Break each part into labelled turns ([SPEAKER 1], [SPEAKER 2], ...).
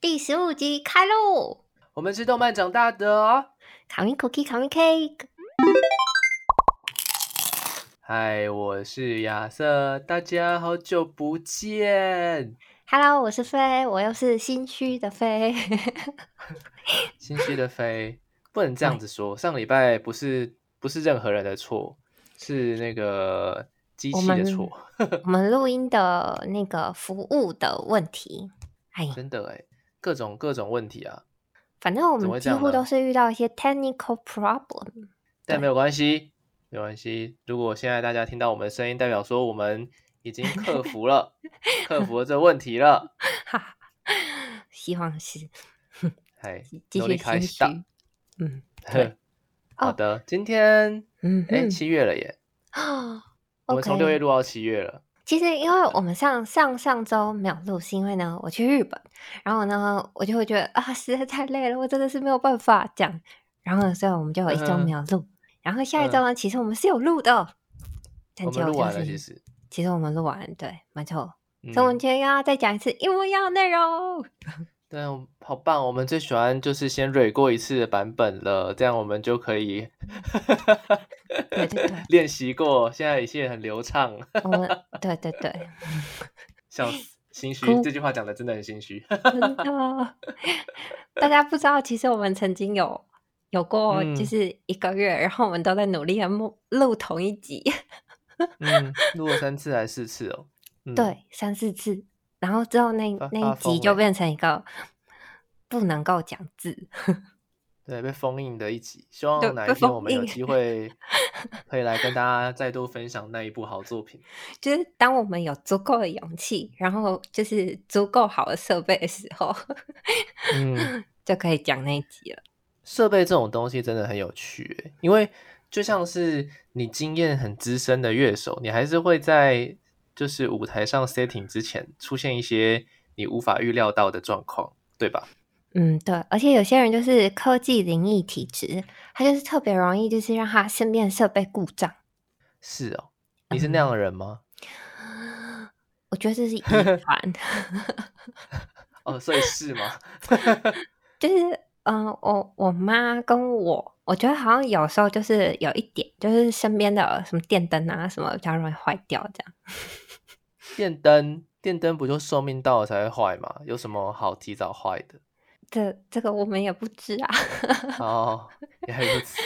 [SPEAKER 1] 第十五集开喽！
[SPEAKER 2] 我们是动漫长大的哦。
[SPEAKER 1] 卡米 cookie，卡米 cake。
[SPEAKER 2] 嗨，我是亚瑟，大家好久不见。
[SPEAKER 1] Hello，我是飞，我又是心虚的飞。
[SPEAKER 2] 心虚的飞，不能这样子说。上礼拜不是不是任何人的错，是那个机器的错。
[SPEAKER 1] 我们录音的那个服务的问题，哎，
[SPEAKER 2] 真的哎，各种各种问题啊。
[SPEAKER 1] 反正我们几乎都是遇到一些 technical problem。
[SPEAKER 2] 但没有关系，没有关系。如果现在大家听到我们的声音，代表说我们已经克服了，克服了这问题了。
[SPEAKER 1] 哈哈，希望是
[SPEAKER 2] 哎，
[SPEAKER 1] 继续
[SPEAKER 2] 开始的。。
[SPEAKER 1] 嗯对
[SPEAKER 2] 好的，今天哎
[SPEAKER 1] 嗯哼
[SPEAKER 2] 七月了耶，
[SPEAKER 1] 啊
[SPEAKER 2] 我们从六月录到七月了。
[SPEAKER 1] 其实，因为我们上上上周没有录，是因为呢，我去日本，然后呢，我就会觉得啊，实在太累了，我真的是没有办法这样。然后呢，所以我们就有一周没有录。然后下一周呢，其实我们是有录的，但
[SPEAKER 2] 我
[SPEAKER 1] 结果就
[SPEAKER 2] 们录完了，
[SPEAKER 1] 是
[SPEAKER 2] 其实。
[SPEAKER 1] 其实我们录完，对，没错。
[SPEAKER 2] 嗯
[SPEAKER 1] 所以我们今天要再讲一次一模一样的内容。
[SPEAKER 2] 对，好棒！我们最喜欢就是先蕊过一次的版本了，这样我们就可以
[SPEAKER 1] 对对对
[SPEAKER 2] 练习过，现在一切很流畅。
[SPEAKER 1] 我们对对对，
[SPEAKER 2] 笑死，心虚
[SPEAKER 1] 哭，
[SPEAKER 2] 这句话讲的真的很心虚。
[SPEAKER 1] 真的，大家不知道，其实我们曾经有有过，
[SPEAKER 2] 嗯
[SPEAKER 1] 就是一个月，然后我们都在努力的录录同一集。
[SPEAKER 2] 嗯，录了三次还是四次哦？嗯，
[SPEAKER 1] 对，三四次，然后之后那那一集就变成一个不能够讲字，
[SPEAKER 2] 对，被封印的一集，希望哪一天我们有机 会可以来跟大家再度分享那一部好作品。
[SPEAKER 1] 就是当我们有足够的勇气，然后就是足够好的设备的时候，
[SPEAKER 2] 嗯，
[SPEAKER 1] 就可以讲那一集了。
[SPEAKER 2] 设备这种东西真的很有趣欸，因为就像是你经验很资深的乐手，你还是会在就是舞台上 setting 之前出现一些你无法预料到的状况，对吧？
[SPEAKER 1] 嗯，对，而且有些人就是科技灵异体质，他就是特别容易就是让他身边的设备故障。
[SPEAKER 2] 是哦，你是那样的人吗？
[SPEAKER 1] 我觉得这是遗传
[SPEAKER 2] 哦，所以是吗？
[SPEAKER 1] 就是嗯、呃我我妈跟我，我觉得好像有时候就是有一点，就是身边的什么电灯啊什么比较容易坏掉这样。
[SPEAKER 2] 电灯，电灯不就寿命到了才会坏吗？有什么好提早坏的？
[SPEAKER 1] 这这个我们也不知啊，
[SPEAKER 2] 哦，原来如此。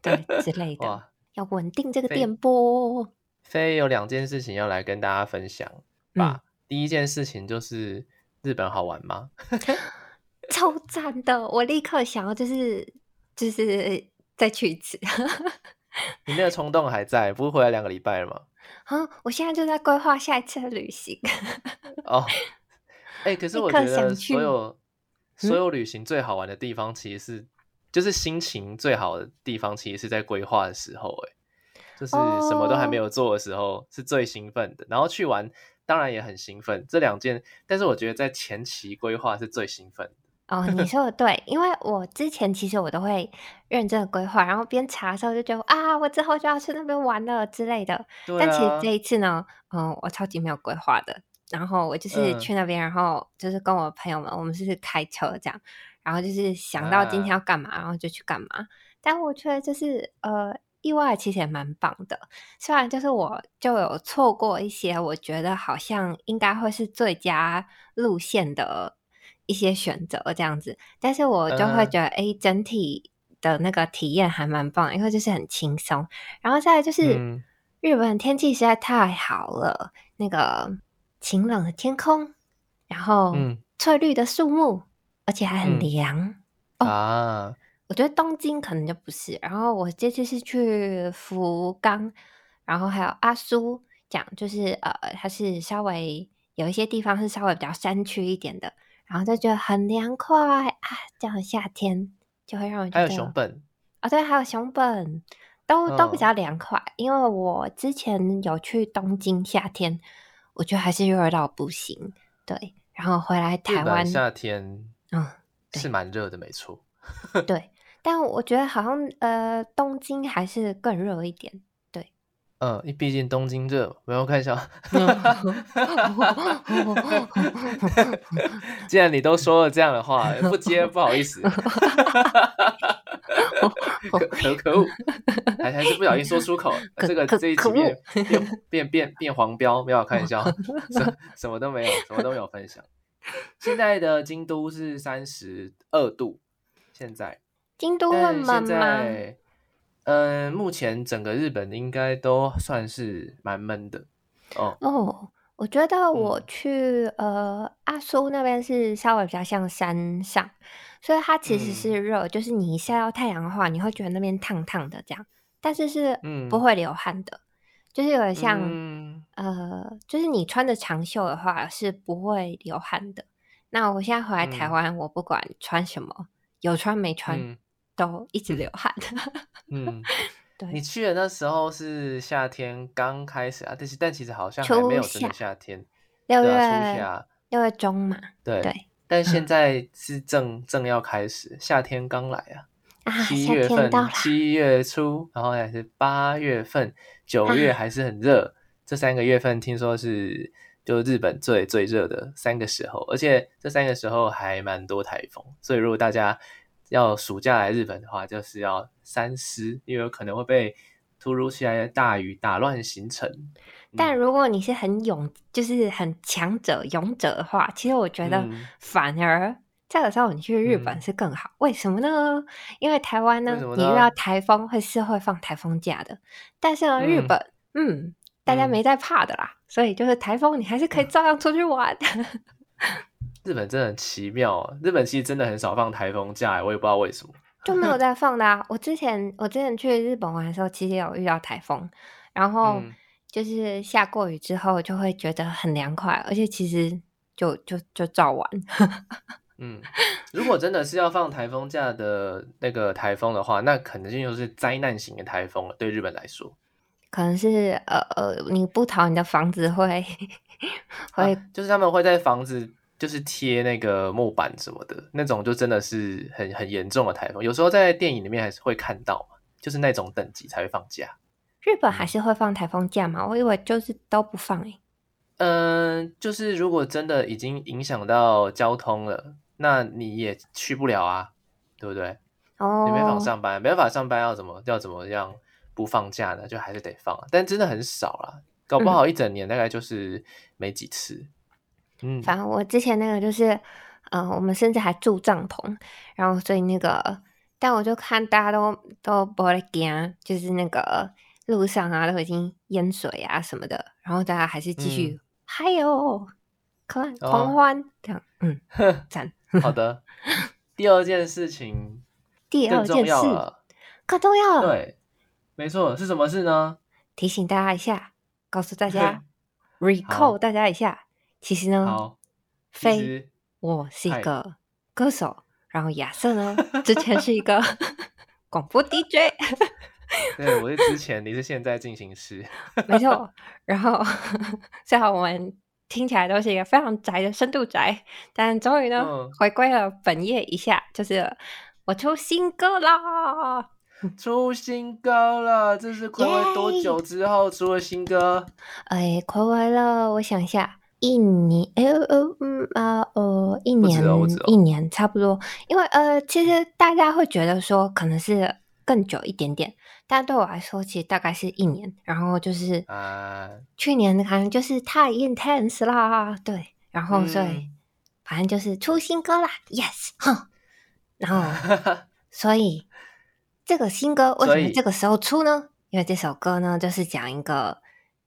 [SPEAKER 1] 对之类的，要稳定这个
[SPEAKER 2] 非
[SPEAKER 1] 电波。
[SPEAKER 2] 飞有两件事情要来跟大家分享
[SPEAKER 1] 嗯
[SPEAKER 2] 吧。第一件事情就是日本好玩吗？
[SPEAKER 1] 超赞的！我立刻想要就是就是再去一次。
[SPEAKER 2] 你那个冲动还在，不是回来两个礼拜了吗？
[SPEAKER 1] 啊！我现在就在规划下一次的旅行。
[SPEAKER 2] 哦，哎、可是我觉得所有所
[SPEAKER 1] 嗯
[SPEAKER 2] 有旅行最好玩的地方，其实是、就是心情最好的地方，其实是在规划的时候、哎，就是什么都还没
[SPEAKER 1] 哦
[SPEAKER 2] 有做的时候，是最兴奋的。然后去玩当然也很兴奋，这两件，但是我觉得在前期规划是最兴奋的。
[SPEAKER 1] 哦，你说的对，因为我之前其实我都会认真的规划，然后边查的时候就觉得啊，我之后就要去那边玩了之类的。
[SPEAKER 2] 对啊
[SPEAKER 1] 但其实这，一次呢，嗯，我超级没有规划的。然后我就是
[SPEAKER 2] 嗯
[SPEAKER 1] 去那边，然后就是跟我朋友们，我们是开车这样，然后就是想到今天
[SPEAKER 2] 啊
[SPEAKER 1] 要干嘛，然后就去干嘛。但我觉得就是呃，意外其实也蛮棒的。虽然就是我就有错过一些我觉得好像应该会是最佳路线的一些选择这样子，但是我就会
[SPEAKER 2] 嗯
[SPEAKER 1] 觉得，哎、整体的那个体验还蛮棒，因为就是很轻松。然后再来就是、
[SPEAKER 2] 嗯
[SPEAKER 1] 日本天气实在太好了，那个晴朗的天空，然后
[SPEAKER 2] 嗯
[SPEAKER 1] 翠绿的树木，而且还很
[SPEAKER 2] 嗯
[SPEAKER 1] 凉。哦
[SPEAKER 2] 啊，
[SPEAKER 1] 我觉得东京可能就不是。然后我这次是去福冈，然后还有阿苏，讲就是呃，它是稍微有一些地方是稍微比较山区一点的，然后就觉得很凉快啊。这样的夏天就会让我觉得
[SPEAKER 2] 还有熊本，
[SPEAKER 1] 啊、对，还有熊本，都都比
[SPEAKER 2] 嗯
[SPEAKER 1] 较凉快。因为我之前有去东京，夏天我觉得还是热到不行。对，然后回来台湾，
[SPEAKER 2] 夏天
[SPEAKER 1] 嗯，
[SPEAKER 2] 是蛮热的，没错。
[SPEAKER 1] 对，但我觉得好像呃，东京还是更热一点。对，
[SPEAKER 2] 嗯，毕竟东京热，没有看笑。既然你都说了这样的话，不接不好意思。可可可恶，还还是不小心说出口，这个这一集变变变变变黄标，没有看一下，什什么都没有，什么都没有分享。现在的京都是三十二度，现在
[SPEAKER 1] 京都会闷吗？
[SPEAKER 2] 嗯，目前整个日本应该都算是蛮闷的哦。
[SPEAKER 1] 哦，我觉得我去呃阿苏那边是稍微比较像山上。所以它其实是热，就是你一晒到太阳的话，你会觉得那边烫烫的这样，但是是不会流汗的，就是有点像呃，就是你穿着长袖的话是不会流汗的。那我现在回来台湾，我不管穿什么，有穿没穿都一直流汗。
[SPEAKER 2] 嗯，对。你去的那时候是夏天刚开始啊，但是但其实好像还没有真的夏天，
[SPEAKER 1] 六月六月中嘛，
[SPEAKER 2] 对对。但现在是正正要开始，夏天刚来啊，七月份，七月初，然后还是八月份，九月还是很热，这三个月份听说是就日本最最热的三个时候，而且这三个时候还蛮多台风，所以如果大家要暑假来日本的话，就是要三思，因为有可能会被突如其来的大雨打乱行程。
[SPEAKER 1] 但如果你是很勇，就是很强者、勇者的话，其实我觉得反而这个时候你去日本是更好。为什么呢？因为台湾呢，你遇到台风会是会放台风假的，但是呢，日本，嗯，大家没在怕的啦，所以就是台风你还是可以照样出去玩。
[SPEAKER 2] 日本真的很奇妙啊，日本其实真的很少放台风假，我也不知道为什么
[SPEAKER 1] 就没有在放的啊。我之前我之前去日本玩的时候，其实有遇到台风，然后。就是下过雨之后就会觉得很凉快，而且其实就就就照玩。
[SPEAKER 2] 嗯，如果真的是要放台风假的那个台风的话，那肯定就是灾难型的台风了。对日本来说，
[SPEAKER 1] 可能是呃呃，你不逃，你的房子会 会，
[SPEAKER 2] 就是他们会在房子就是贴那个木板什么的那种，就真的是很很严重的台风。有时候在电影里面还是会看到就是那种等级才会放假。
[SPEAKER 1] 日本还是会放台风假吗？我以为就是都不放诶。
[SPEAKER 2] 嗯，就是如果真的已经影响到交通了，那你也去不了啊，对不对？哦，你没法上班，没办法上班，要怎么要怎么样不放假呢？就还是得放，但真的很少啦，搞不好一整年大概就是没几次。
[SPEAKER 1] 嗯，反正我之前那个就是，呃，我们甚至还住帐篷，然后所以那个，但我就看大家都都不会惊，就是那个。路上啊，都已经淹水啊什么的，然后大家还是继续嗨哟，看狂欢这样，嗯，赞。
[SPEAKER 2] 好的，第二件事情，
[SPEAKER 1] 第二件事更重要，
[SPEAKER 2] 对，没错，是什么事呢？
[SPEAKER 1] 提醒大家一下，告诉大家，recall 大家一下，其实呢，飞我是一个歌手，然后亚瑟呢，之前是一个 广播 DJ。
[SPEAKER 2] 对，我是之前，你是现在进行时，
[SPEAKER 1] 没错。然后，最好我们听起来都是一个非常宅的深度宅，但终于呢，回归了本业一下，就是我出新歌啦！
[SPEAKER 2] 出新歌了，这是暌违多久之后出了新歌？
[SPEAKER 1] 哎，暌违了，我想一下，一年，哎呃嗯啊呃，一年，一年差不多。因为呃，其实大家会觉得说，可能是更久一点点。但对我来说，其实大概是一年。然后就是呃，去年可能就是太 intense 啦，对。然后所以反正就是出新歌啦，yes，哼。然后 所以这个新歌为什么这个时候出呢？因为这首歌呢，就是讲一个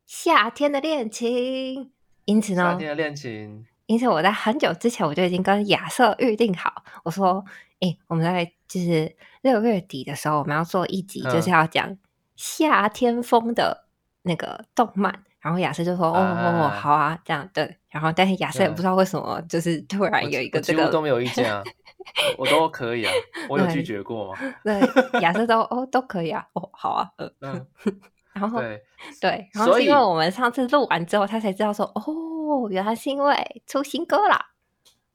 [SPEAKER 1] 夏天的恋情。因此呢，
[SPEAKER 2] 夏天的恋情。
[SPEAKER 1] 因此我在很久之前我就已经跟亚瑟预定好，我说。哎，我们在就是六月底的时候，我们要做一集，就是要讲夏天风的那个动漫。然后亚瑟就说：“哦哦，好啊，这样对。”然后但是亚瑟也不知道为什么，就是突然有一个这个
[SPEAKER 2] 都没有意见啊，我都可以啊，我有拒绝过吗？
[SPEAKER 1] 对，亚瑟都哦都可以啊，哦好啊，嗯，然后
[SPEAKER 2] 对
[SPEAKER 1] 对，然后是因为我们上次录完之后，他才知道说：“哦，原来是因为出新歌啦。”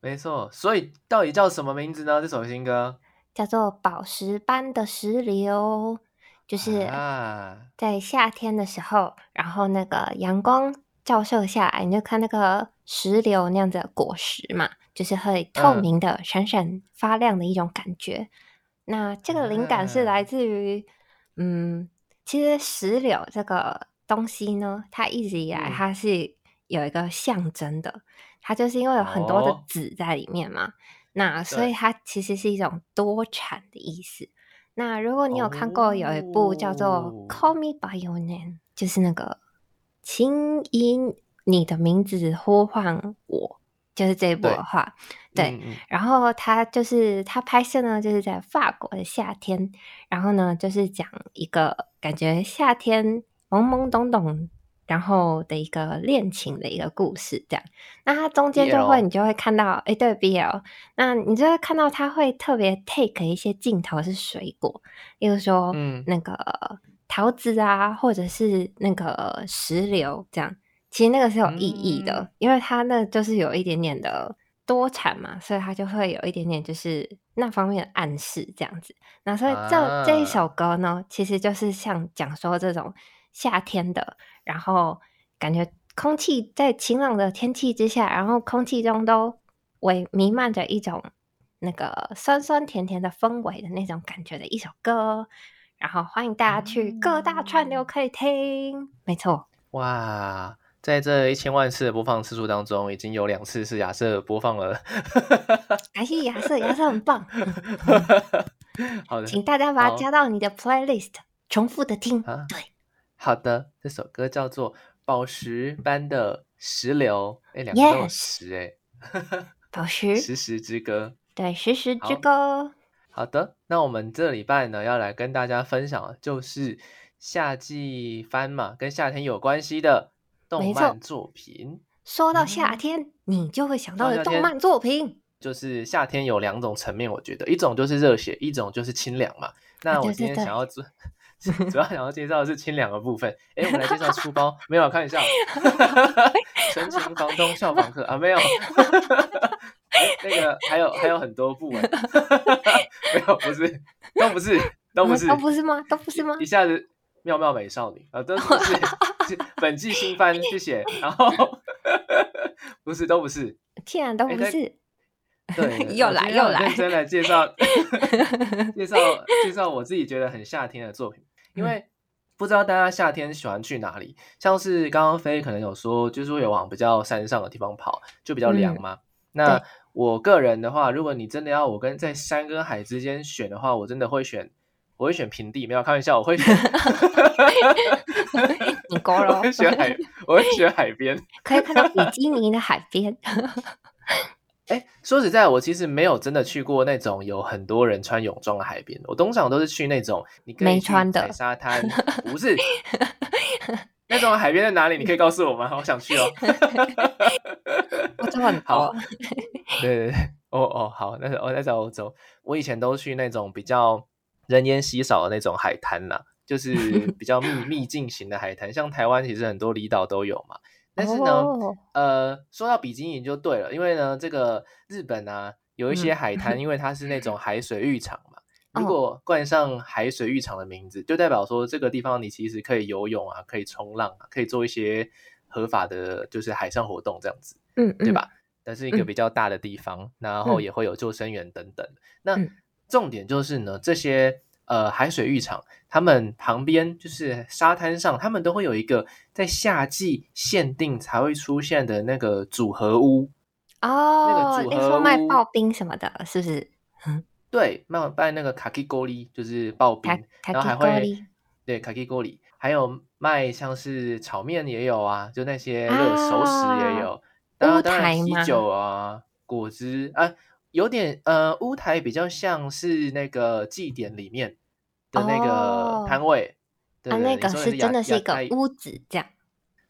[SPEAKER 2] 没错，所以到底叫什么名字呢？这首新歌
[SPEAKER 1] 叫做《宝石般的石榴》，就是
[SPEAKER 2] 啊，
[SPEAKER 1] 在夏天的时候，然后那个阳光照射下来，你就看那个石榴那样子的果实嘛，就是会透
[SPEAKER 2] 嗯
[SPEAKER 1] 明的、闪闪发亮的一种感觉。那这个灵感是来
[SPEAKER 2] 啊
[SPEAKER 1] 自于，嗯，其实石榴这个东西呢，它一直以来
[SPEAKER 2] 嗯。
[SPEAKER 1] 它是有一个象征的，它就是因为有很多的
[SPEAKER 2] 哦。
[SPEAKER 1] 籽在里面嘛，那所以它其实是一种多产的意思。那如果你有看过有一部叫做
[SPEAKER 2] 哦《
[SPEAKER 1] Call Me by Your Name》，就是那个请以你的名字呼唤我，就是这一部的
[SPEAKER 2] 对
[SPEAKER 1] 话，对。
[SPEAKER 2] 嗯嗯
[SPEAKER 1] 然后他就是他拍摄呢，就是在法国的夏天，然后呢，就是讲一个感觉夏天懵懵懂懂，然后的一个恋情的一个故事，这样。那它中间就会你就会看到，哎，对 BL，那你就会看到他会特别 take 一些镜头是水果，例如说，
[SPEAKER 2] 嗯
[SPEAKER 1] 那个桃子啊，或者是那个石榴这样。其实那个是有意义的，
[SPEAKER 2] 嗯
[SPEAKER 1] 因为它那就是有一点点的多产嘛，所以它就会有一点点就是那方面的暗示这样子。那所以这、这一首
[SPEAKER 2] 啊
[SPEAKER 1] 歌呢，其实就是像讲说这种夏天的，然后感觉空气在晴朗的天气之下，然后空气中都围弥漫着一种那个酸酸甜甜的氛围的那种感觉的一首歌。然后欢迎大家去各大串流可以听，没错。
[SPEAKER 2] 哇，在这一千万次的播放次数当中，已经有两次是亚瑟播放了。
[SPEAKER 1] 感谢亚瑟，亚瑟很棒，
[SPEAKER 2] 好的，
[SPEAKER 1] 请大家把它加到你的 playlist，重复的听。
[SPEAKER 2] 啊
[SPEAKER 1] 对，
[SPEAKER 2] 好的，这首歌叫做《宝石般的石榴》，哎，两个都石，哎，
[SPEAKER 1] 宝石，
[SPEAKER 2] 石石之歌。
[SPEAKER 1] 对，时时之
[SPEAKER 2] 好
[SPEAKER 1] 歌。
[SPEAKER 2] 好的，那我们这礼拜呢，要来跟大家分享的就是夏季番嘛，跟夏天有关系的动漫作品。
[SPEAKER 1] 说到夏
[SPEAKER 2] 嗯
[SPEAKER 1] 天，你就会想到的动漫作品。
[SPEAKER 2] 就是夏天有两种层面，我觉得一种就是热血，一种就是清凉嘛。那我今天想要主主要想要介绍的是清凉的部分。哎，我们来介绍书包，没有啊开玩笑，纯情房东笑房客啊，没有。诶那个还有还有很多部哎，没有不是都不是都不是
[SPEAKER 1] 都不是吗？都不是吗
[SPEAKER 2] 一？下子妙妙美少女啊，都不是是 本季新番，谢谢。然后不是都不是，
[SPEAKER 1] 天然都不是。
[SPEAKER 2] 对，
[SPEAKER 1] 又来又来
[SPEAKER 2] 真的介绍介绍介绍我自己觉得很夏天的作品，因
[SPEAKER 1] 嗯
[SPEAKER 2] 为不知道大家夏天喜欢去哪里，像是刚刚飞可能有说，就是会有往比较山上的地方跑，就比较凉
[SPEAKER 1] 嗯
[SPEAKER 2] 嘛。那我个人的话，如果你真的要我跟在山跟海之间选的话，我真的会选。我会选平地，没有开玩笑，我会选，
[SPEAKER 1] 你够
[SPEAKER 2] 我
[SPEAKER 1] 了
[SPEAKER 2] 会，选海，我会选海边。
[SPEAKER 1] 可以看到比基尼的海边。
[SPEAKER 2] 哎，说实在，我其实没有真的去过那种有很多人穿泳装的海边，我通常都是去那种你
[SPEAKER 1] 没穿的
[SPEAKER 2] 踩沙滩，不是那种海边在哪里？你可以告诉我吗？我想去哦。
[SPEAKER 1] 欧洲很
[SPEAKER 2] 好
[SPEAKER 1] 多，
[SPEAKER 2] 对对对，哦哦，好，那是我在找欧洲，我以前都去那种比较人烟稀少的那种海滩啦，就是比较秘秘境型的海滩，像台湾其实很多离岛都有嘛。但是呢，
[SPEAKER 1] 哦
[SPEAKER 2] 呃，说到比基尼就对了，因为呢，这个日本啊有一些
[SPEAKER 1] 嗯
[SPEAKER 2] 海滩，因为它是那种海水浴场嘛，
[SPEAKER 1] 哦
[SPEAKER 2] 如果冠上海水浴场的名字，就代表说这个地方你其实可以游泳啊，可以冲浪啊，可以做一些合法的，就是海上活动这样子。
[SPEAKER 1] 嗯，嗯
[SPEAKER 2] 对？吧？那是一个
[SPEAKER 1] 嗯
[SPEAKER 2] 比较大的地方，然后
[SPEAKER 1] 嗯
[SPEAKER 2] 也会有救生员等等。那
[SPEAKER 1] 嗯
[SPEAKER 2] 重点就是呢，这些呃海水浴场，他们旁边就是沙滩上，他们都会有一个在夏季限定才会出现的那个组合屋。
[SPEAKER 1] 哦，
[SPEAKER 2] 组
[SPEAKER 1] 例如说卖
[SPEAKER 2] 合屋
[SPEAKER 1] 刨冰什么的，是不是？
[SPEAKER 2] 对，卖卖那个卡基锅里就是刨冰，然后还会对卡基锅里，还有卖像是炒面也有啊，就那些热熟食也有，然后当然啤酒啊、果汁啊，有点呃乌台比较像是那个祭典里面的那
[SPEAKER 1] 哦
[SPEAKER 2] 个摊位。对
[SPEAKER 1] 啊，那个是真的是一个屋子这样。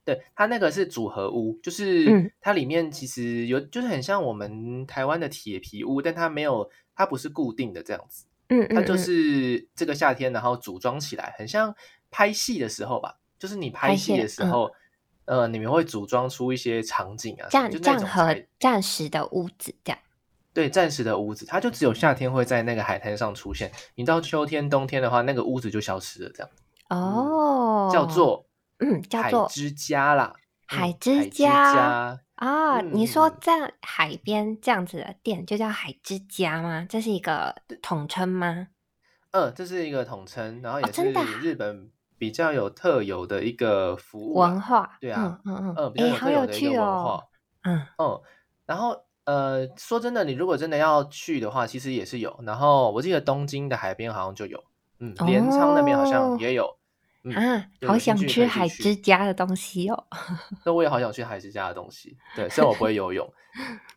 [SPEAKER 2] 对，它那个是组合屋，就是
[SPEAKER 1] 嗯
[SPEAKER 2] 它里面其实有，就是很像我们台湾的铁皮屋，但它没有，它不是固定的这样子，
[SPEAKER 1] 嗯嗯，
[SPEAKER 2] 它就
[SPEAKER 1] 嗯
[SPEAKER 2] 是这个夏天，然后组装起来，很像拍戏的时候吧，就是你拍
[SPEAKER 1] 拍
[SPEAKER 2] 戏的时候，呃，你们会组装出一些场景啊，
[SPEAKER 1] 战
[SPEAKER 2] 就那
[SPEAKER 1] 战和
[SPEAKER 2] 种才
[SPEAKER 1] 战时的屋子这样。
[SPEAKER 2] 对，暂时的屋子，它就只有夏天会在那个海滩上出现。你到秋天、冬天的话，那个屋子就消失了，这样。
[SPEAKER 1] 哦，
[SPEAKER 2] 叫做
[SPEAKER 1] 嗯，叫做
[SPEAKER 2] 海之家啦。
[SPEAKER 1] 海
[SPEAKER 2] 嗯
[SPEAKER 1] 之
[SPEAKER 2] 家
[SPEAKER 1] 家啊。
[SPEAKER 2] 嗯
[SPEAKER 1] 你说
[SPEAKER 2] 嗯
[SPEAKER 1] 在海边这样子的店就叫海之家吗？这是一个统称吗？
[SPEAKER 2] 嗯，这是一个统称，然后也是日本比较有特有的一个服务啊
[SPEAKER 1] 文化，
[SPEAKER 2] 对啊
[SPEAKER 1] 嗯嗯
[SPEAKER 2] 嗯，比
[SPEAKER 1] 嗯，
[SPEAKER 2] 较有
[SPEAKER 1] 哎，好有
[SPEAKER 2] 特有的一个
[SPEAKER 1] 趣
[SPEAKER 2] 文化
[SPEAKER 1] 哦，。嗯，
[SPEAKER 2] 嗯，然后呃，说真的，你如果真的要去的话，其实也是有。然后我记得东京的海边好像就有，嗯，镰仓那边好
[SPEAKER 1] 哦
[SPEAKER 2] 像也有。嗯，
[SPEAKER 1] 啊，好想吃海之家的东西哦。
[SPEAKER 2] 那我也好想去海之家的东西。对，虽然我不会游泳，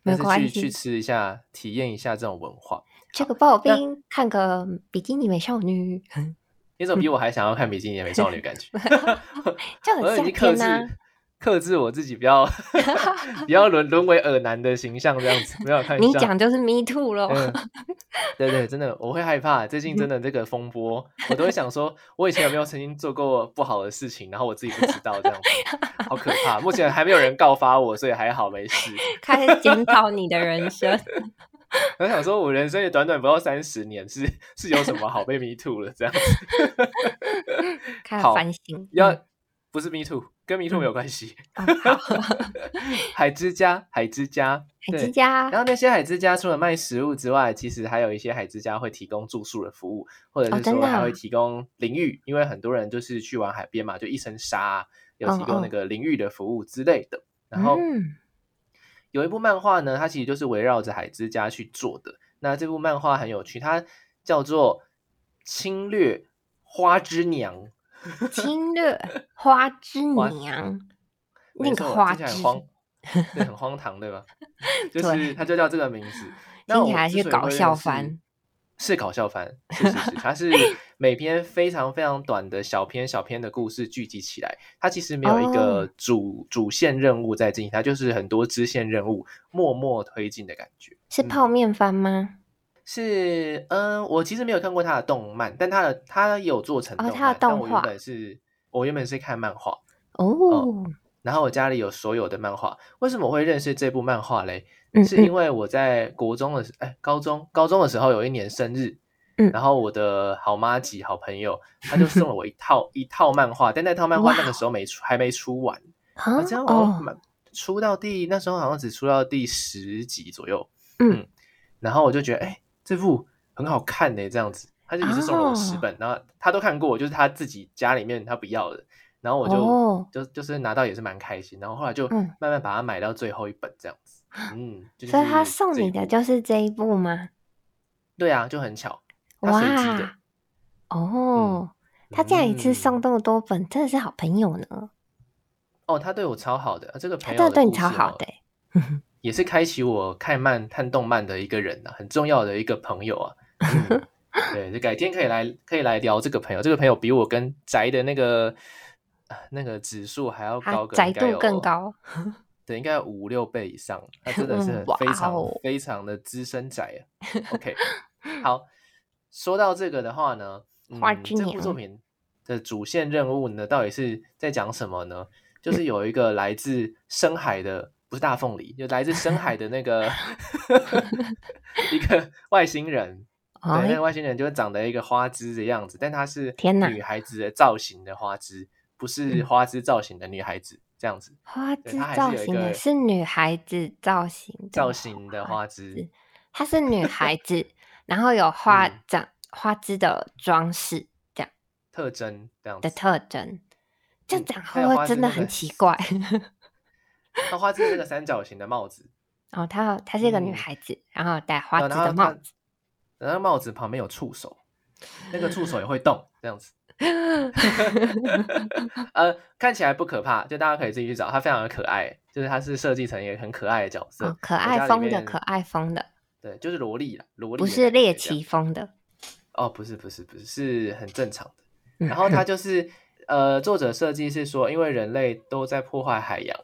[SPEAKER 2] 但是
[SPEAKER 1] 没关系
[SPEAKER 2] 去去吃一下，体验一下这种文化。
[SPEAKER 1] 吃个刨冰，看个比基尼美少女，
[SPEAKER 2] 你怎么比我还想要看比基尼美少女？感觉
[SPEAKER 1] 就很夏天呐、
[SPEAKER 2] 制克制我自己，不要 不要沦沦为耳男的形象这样子。没有看
[SPEAKER 1] 你讲就是 me too 咯。
[SPEAKER 2] 嗯，对对，真的我会害怕。最近真的这个风波，我都会想说，我以前有没有曾经做过不好的事情，然后我自己不知道，这样子好可怕。目前还没有人告发我，所以还好没事。
[SPEAKER 1] 开始检讨你的人生。
[SPEAKER 2] 我想说，我人生也短短不到三十年，是是有什么好被 me too 了这样子？
[SPEAKER 1] 开始
[SPEAKER 2] 好
[SPEAKER 1] 反省。
[SPEAKER 2] 要
[SPEAKER 1] 嗯
[SPEAKER 2] 不是 me too，跟民宿没有关系。海之家，海之家，
[SPEAKER 1] 海之
[SPEAKER 2] 对。
[SPEAKER 1] 家
[SPEAKER 2] 然后那些海之家除了卖食物之外，其实还有一些海之家会提供住宿的服务，或者是说还会提供淋浴，因为很多人就是去玩海边嘛，就一身沙啊，有提供那个淋浴的服务之类的。然后
[SPEAKER 1] 嗯
[SPEAKER 2] 有一部漫画呢，它其实就是围绕着海之家去做的。那这部漫画很有趣，它叫做《侵略花之娘》。
[SPEAKER 1] 侵略花之
[SPEAKER 2] 花
[SPEAKER 1] 娘，那个花
[SPEAKER 2] 起来很荒，对，很荒唐，对吧？就是它就叫这个名字。那
[SPEAKER 1] 听起来是搞笑番，
[SPEAKER 2] 是搞笑番，是是是，它是每篇非常非常短的小篇小篇的故事聚集起来，它其实没有一个
[SPEAKER 1] 哦
[SPEAKER 2] 主、主线任务在进行，它就是很多支线任务默默推进的感觉。
[SPEAKER 1] 是
[SPEAKER 2] 嗯
[SPEAKER 1] 泡面番吗？
[SPEAKER 2] 是，嗯，我其实没有看过他的动漫，但他的他有做成动漫，
[SPEAKER 1] 哦他的
[SPEAKER 2] 但我原本是我原本是看漫画，
[SPEAKER 1] 哦，
[SPEAKER 2] 然后我家里有所有的漫画。为什么我会认识这部漫画嘞？
[SPEAKER 1] 嗯
[SPEAKER 2] 是因为我在国中的时，哎，高中高中的时候有一年生日，
[SPEAKER 1] 嗯。
[SPEAKER 2] 然后我的好妈吉好朋友他就送了我一套一套漫画，但那套漫画那个时候没出，还没出完，
[SPEAKER 1] 啊
[SPEAKER 2] 好像好像
[SPEAKER 1] 哦，
[SPEAKER 2] 出到第那时候好像只出到第十集左右，
[SPEAKER 1] 嗯。
[SPEAKER 2] 然后我就觉得，哎，这部很好看呢，这样子，他就一直送了我十
[SPEAKER 1] 哦。
[SPEAKER 2] 本，然后他都看过，就是他自己家里面他不要的，然后我就、
[SPEAKER 1] 哦。
[SPEAKER 2] 就就是拿到也是蛮开心，然后后来就
[SPEAKER 1] 嗯。
[SPEAKER 2] 慢慢把它买到最后一本这样子，嗯，就是
[SPEAKER 1] 所以他送你的就是这一部吗？
[SPEAKER 2] 对啊，就很巧，他随机的
[SPEAKER 1] 哇，，哦，他这样一次送
[SPEAKER 2] 嗯。
[SPEAKER 1] 这么多本，真的是好朋友呢。
[SPEAKER 2] 哦，他对我超好的，这个
[SPEAKER 1] 他
[SPEAKER 2] 朋友
[SPEAKER 1] 对你超好的欸，
[SPEAKER 2] 也是开启我看漫看动漫的一个人啊，很重要的一个朋友啊。嗯 对，就改天可以来可以来聊这个朋友，这个朋友比我跟宅的那个啊那个指数还要高个，
[SPEAKER 1] 宅度更高。
[SPEAKER 2] 对，应该有五六倍以上。他真的是非常、
[SPEAKER 1] 哦
[SPEAKER 2] 非常的资深宅啊。OK，好，说到这个的话呢，嗯，这部作品的主线任务呢，到底是在讲什么呢？就是有一个来自深海的，不是大凤梨，就来自深海的那个 一个外星人。对，那
[SPEAKER 1] 哎
[SPEAKER 2] 个外星人就是长得一个花枝的样子，但她是
[SPEAKER 1] 天哪
[SPEAKER 2] 女孩子的造型的花枝，不是
[SPEAKER 1] 嗯
[SPEAKER 2] 花枝造型的女孩子，这样子。
[SPEAKER 1] 花枝造型的是女孩子造型
[SPEAKER 2] 造型的花枝
[SPEAKER 1] 枝，她是女孩子，然后有花
[SPEAKER 2] 嗯
[SPEAKER 1] 长花枝的装饰这样
[SPEAKER 2] 特征这样
[SPEAKER 1] 的。特征，这样
[SPEAKER 2] 嗯
[SPEAKER 1] 讲会不会真的很奇怪？
[SPEAKER 2] 它花枝是那个三角形的帽子，
[SPEAKER 1] 哦，她她是一个女
[SPEAKER 2] 嗯
[SPEAKER 1] 孩子，然后戴花枝的帽子，
[SPEAKER 2] 然后帽子旁边有触手，那个触手也会动，这样子。呃，看起来不可怕，就大家可以自己去找，它非常的可爱，就是它是设计成一个很可爱的角色，
[SPEAKER 1] 哦，可爱风的可爱风的，
[SPEAKER 2] 对，就是萝莉啦，萝莉
[SPEAKER 1] 不是猎奇风的。
[SPEAKER 2] 哦，不是不是不是，是很正常的。
[SPEAKER 1] 嗯
[SPEAKER 2] 然后它就是呃，作者设计是说，因为人类都在破坏海洋，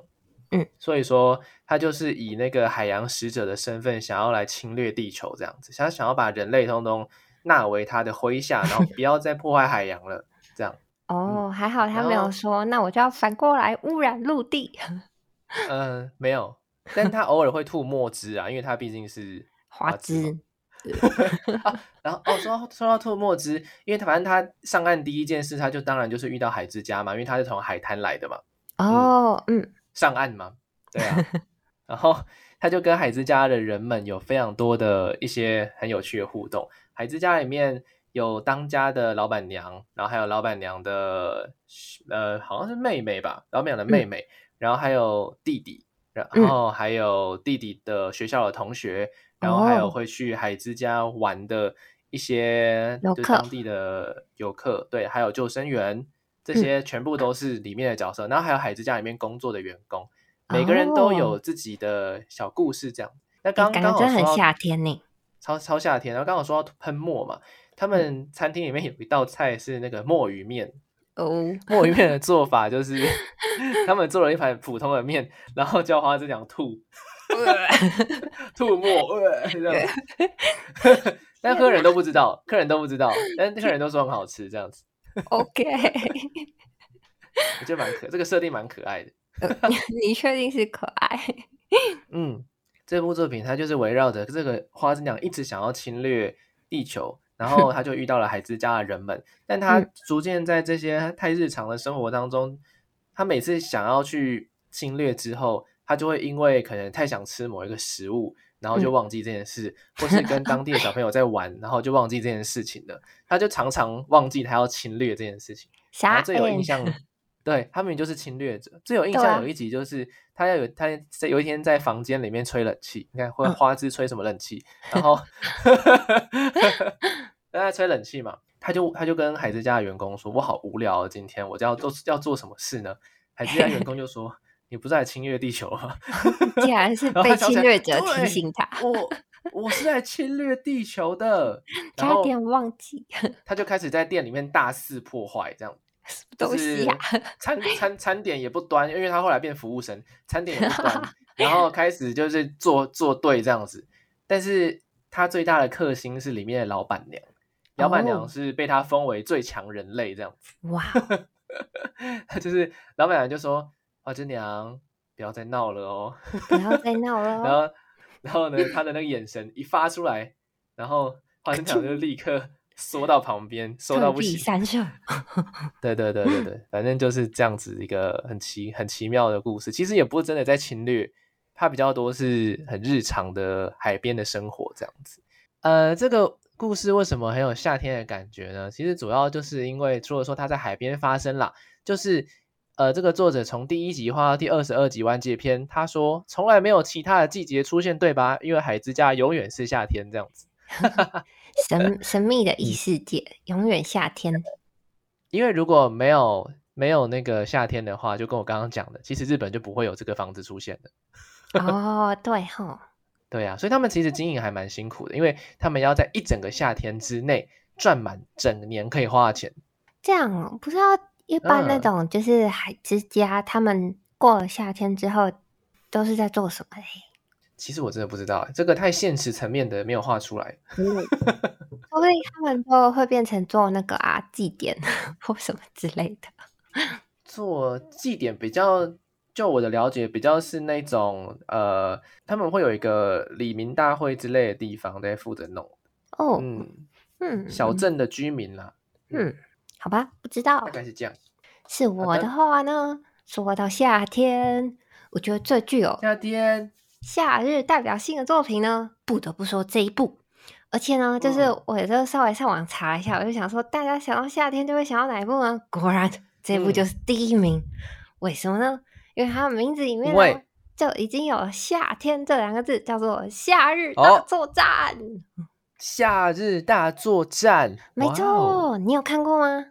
[SPEAKER 1] 嗯，
[SPEAKER 2] 所以说他就是以那个海洋使者的身份，想要来侵略地球这样子，想想要把人类通通纳为他的麾下，然后不要再破坏海洋了，这样。
[SPEAKER 1] 哦，还好他没有说，那我就要反过来污染陆地。
[SPEAKER 2] 嗯、没有，但他偶尔会吐墨汁啊，因为他毕竟是
[SPEAKER 1] 花
[SPEAKER 2] 枝，然后哦，说到说到吐墨汁，因为他反正他上岸第一件事，他就当然就是遇到海之家嘛，因为他是从海滩来的嘛，
[SPEAKER 1] 哦，嗯，
[SPEAKER 2] 上岸嘛，对啊，然后他就跟海之家的人们有非常多的一些很有趣的互动。海之家里面有当家的老板娘，然后还有老板娘的呃好像是妹妹吧，老板娘的妹妹，然后还有弟弟，然后还有弟弟的学校的同学，然后还有
[SPEAKER 1] 哦
[SPEAKER 2] 会去海之家玩的一些就当地的游客，对，还有救生员。这些全部都是里面的角色，然后还有海之家里面工作的员工，每个人都有
[SPEAKER 1] 哦
[SPEAKER 2] 自己的小故事，这样。那刚
[SPEAKER 1] 感
[SPEAKER 2] 刚
[SPEAKER 1] 真的很夏天呢。
[SPEAKER 2] 超超夏天，然后刚好说到喷墨嘛，他们餐厅里面有一道菜是那个墨鱼面。
[SPEAKER 1] 哦，
[SPEAKER 2] 墨鱼面的做法就是，他们做了一盘普通的面，然后叫花枝娘吐 吐沫，呃，这样子。但客人都不知道，客人都不知道，但客人都说很好吃，这样子，
[SPEAKER 1] OK，
[SPEAKER 2] 我觉得蛮可，这个设定蛮可爱的。
[SPEAKER 1] 你确定是可爱？
[SPEAKER 2] 嗯，这部作品它就是围绕着这个花之娘一直想要侵略地球，然后他就遇到了海之家的人们，但他
[SPEAKER 1] 嗯
[SPEAKER 2] 逐渐在这些太日常的生活当中，他每次想要去侵略之后，他就会因为可能太想吃某一个食物，然后就
[SPEAKER 1] 嗯
[SPEAKER 2] 忘记这件事，或是跟当地的小朋友在玩，然后就忘记这件事情了，他就常常忘记他要侵略这件事情。然
[SPEAKER 1] 傻
[SPEAKER 2] 后最有印象，对他们就是侵略者。最有印象有一集就是他要有他在有一天在房间里面吹冷气，你看会
[SPEAKER 1] 嗯
[SPEAKER 2] 花枝吹什么冷气，然后 他在吹冷气嘛，他就他就跟海之家的员工说：“我好无聊、啊，今天我就要做要做什么事呢？”海之家员工就说：“你不是来侵略地球吗？”
[SPEAKER 1] 竟然是被侵略者提醒他，
[SPEAKER 2] 我我是在侵略地球的，
[SPEAKER 1] 差点忘记
[SPEAKER 2] 他就开始在店里面大肆破坏，这样。
[SPEAKER 1] 东西啊？
[SPEAKER 2] 餐餐餐点也不端，因为他后来变服务生，餐点也不端，然后开始就是做做对这样子。但是他最大的克星是里面的老板娘，老板娘
[SPEAKER 1] 哦
[SPEAKER 2] 是被他封为最强人类这样子。
[SPEAKER 1] 哇，
[SPEAKER 2] 就是老板娘就说：“花枝娘，不要再闹了哦。
[SPEAKER 1] 不要再闹 ”了
[SPEAKER 2] 然
[SPEAKER 1] 哦！
[SPEAKER 2] 后然后呢，他的那个眼神一发出来，然后花枝娘就立刻缩到旁边，缩到不行。
[SPEAKER 1] 三舍，
[SPEAKER 2] 对对对对对，反正就是这样子一个很奇很奇妙的故事。其实也不是真的在侵略，它比较多是很日常的海边的生活这样子。呃，这个故事为什么很有夏天的感觉呢？其实主要就是因为除了说它在海边发生啦，就是呃，这个作者从第一集画到第二十二集完结篇，他说从来没有其他的季节出现，对吧？因为海之家永远是夏天这样子。
[SPEAKER 1] 神神秘的异世界，永远夏天。
[SPEAKER 2] 因为如果没有没有那个夏天的话，就跟我刚刚讲的，其实日本就不会有这个房子出现的。
[SPEAKER 1] 哦，对吼，
[SPEAKER 2] 对呀、所以他们其实经营还蛮辛苦的，因为他们要在一整个夏天之内赚满整年可以花的钱。
[SPEAKER 1] 这样哦，不知道一般那
[SPEAKER 2] 嗯
[SPEAKER 1] 种就是海之家，他们过了夏天之后都是在做什么嘞？
[SPEAKER 2] 其实我真的不知道，这个太现实层面的没有画出来。
[SPEAKER 1] 嗯，说不定他们都会变成做那个啊祭典 或什么之类的。
[SPEAKER 2] 做祭典比较，就我的了解，比较是那种呃，他们会有一个李明大会之类的地方在负责弄。
[SPEAKER 1] 哦，
[SPEAKER 2] 嗯，
[SPEAKER 1] 嗯，
[SPEAKER 2] 小镇的居民啦，
[SPEAKER 1] 嗯，好吧，不知道
[SPEAKER 2] 大。概是这样。
[SPEAKER 1] 是我
[SPEAKER 2] 的
[SPEAKER 1] 的话呢，说到夏天，我觉得最具有
[SPEAKER 2] 夏天，
[SPEAKER 1] 夏日代表性的作品呢，不得不说这一部。而且呢，就是
[SPEAKER 2] 嗯
[SPEAKER 1] 我就稍微上网查一下，我就想说，大家想到夏天就会想到哪一部呢？果然，这一部
[SPEAKER 2] 嗯
[SPEAKER 1] 就是第一名。为什么呢？因为它的名字里面呢，就已经有“夏天”这两个字，叫做《夏日大
[SPEAKER 2] 哦
[SPEAKER 1] 作战》。
[SPEAKER 2] 夏日大作战，
[SPEAKER 1] 没错，你有看过吗？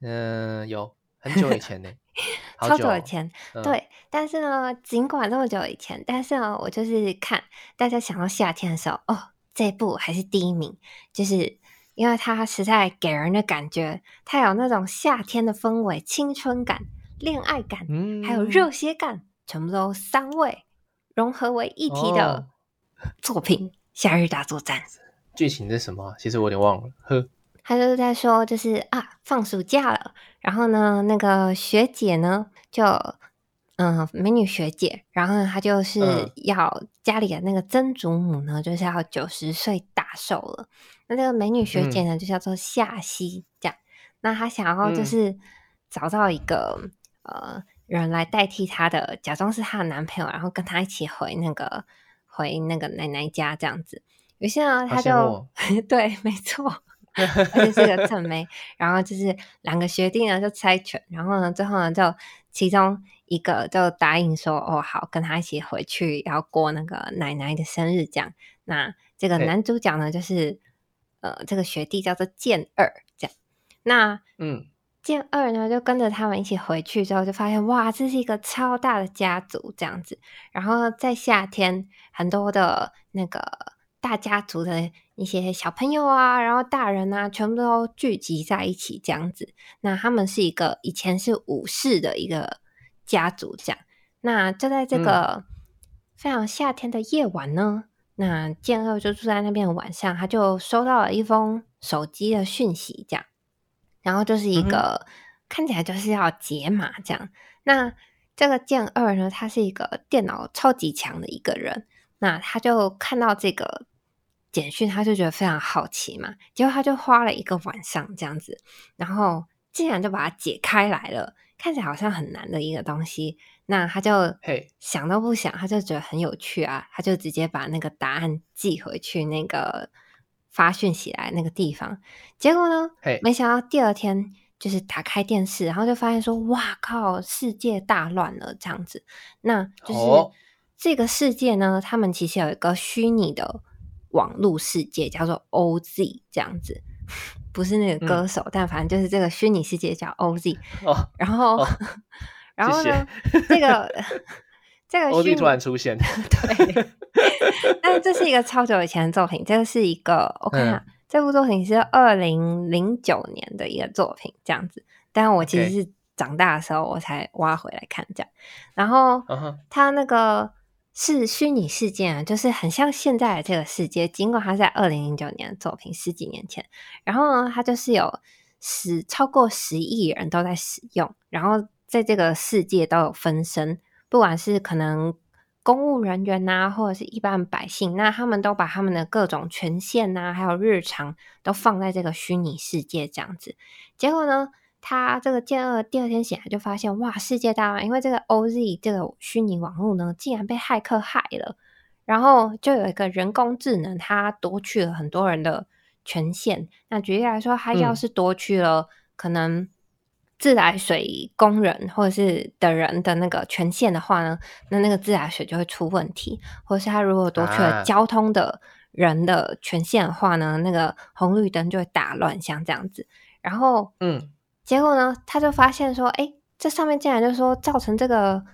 [SPEAKER 2] 嗯，有很久以前呢，好
[SPEAKER 1] 超
[SPEAKER 2] 久
[SPEAKER 1] 以前，
[SPEAKER 2] 嗯，
[SPEAKER 1] 对，但是呢，尽管这么久以前，但是呢，我就是看大家想到夏天的时候，哦，这部还是第一名，就是因为它实在给人的感觉，它有那种夏天的氛围、青春感、恋爱感，
[SPEAKER 2] 嗯，
[SPEAKER 1] 还有热血感，全部都三位融合为一体的
[SPEAKER 2] 哦。
[SPEAKER 1] 作品《夏日大作战》。
[SPEAKER 2] 剧情是什么啊？其实我有点忘了，呵，
[SPEAKER 1] 他就是在说，就是啊，放暑假了，然后呢，那个学姐呢就嗯美女学姐，然后呢，她就是
[SPEAKER 2] 嗯
[SPEAKER 1] 要家里的那个曾祖母呢，就是要九十岁大寿了。那这个美女学姐呢，就叫做夏希，这样。那她想要就
[SPEAKER 2] 嗯
[SPEAKER 1] 是找到一个、呃人来代替她的，假装是她的男朋友，然后跟她一起回那个回那个奶奶家这样子。于是呢，她
[SPEAKER 2] 好羡慕
[SPEAKER 1] 就 对，没错。而且是个正妹，然后就是两个学弟呢就猜拳，然后呢最后呢就其中一个就答应说哦好，跟他一起回去要过那个奶奶的生日这样。那这个男主角呢就是呃这个学弟叫做剑二这样。那
[SPEAKER 2] 嗯
[SPEAKER 1] 剑二呢，就跟着他们一起回去之后，就发现哇，这是一个超大的家族这样子。然后在夏天，很多的那个大家族的一些小朋友啊，然后大人啊，全部都聚集在一起这样子。那他们是一个以前是武士的一个家族这样。那就在这个非常夏天的夜晚呢，那剑二就住在那边的晚上，他就收到了一封手机的讯息，这样。然后就是一个、看起来就是要解码这样。那这个剑二呢，他是一个电脑超级强的一个人，那他就看到这个简讯，他就觉得非常好奇嘛，结果他就花了一个晚上这样子，然后竟然就把它解开来了，看起来好像很难的一个东西，那他就想都不想，他就觉得很有趣啊，他就直接把那个答案寄回去那个发讯息来那个地方，结果呢
[SPEAKER 2] 嘿，
[SPEAKER 1] 没想到第二天就是打开电视，然后就发现说，哇靠，世界大乱了这样子。那就是、
[SPEAKER 2] 哦。
[SPEAKER 1] 这个世界呢，他们其实有一个虚拟的网络世界，叫做 OZ 这样子，不是那个歌手，但反正就是这个虚拟世界叫 OZ。
[SPEAKER 2] 哦
[SPEAKER 1] 然后，
[SPEAKER 2] 哦
[SPEAKER 1] 然后
[SPEAKER 2] 谢谢
[SPEAKER 1] 呢，这个 这个
[SPEAKER 2] 突然出现，
[SPEAKER 1] 对，但这是一个超久以前的作品，这个是一个我看这部作品是二零零九年的一个作品，这样子。但我其实是长大的时候我才挖回来看这样。然后
[SPEAKER 2] 嗯哼
[SPEAKER 1] 它那个是虚拟世界啊，就是很像现在的这个世界，尽管它在二零零九年的作品，十几年前。然后呢，它就是有十超过十亿人都在使用，然后在这个世界都有分身，不管是可能公务人员呐、或者是一般百姓，那他们都把他们的各种权限呐、还有日常都放在这个虚拟世界这样子。结果呢，他这个剑二第二天醒来就发现，哇，世界大乱，因为这个 OZ 这个虚拟网络呢，竟然被骇客害了。然后就有一个人工智能，它夺取了很多人的权限。那举例来说，它要
[SPEAKER 2] 嗯
[SPEAKER 1] 是夺取了可能自来水工人或者是的人的那个权限的话呢，那那个自来水就会出问题；或者是他如果夺取了
[SPEAKER 2] 啊
[SPEAKER 1] 交通的人的权限的话呢，那个红绿灯就会打乱，像这样子。然后
[SPEAKER 2] 嗯
[SPEAKER 1] 结果呢，他就发现说，哎，这上面竟然就说造成这个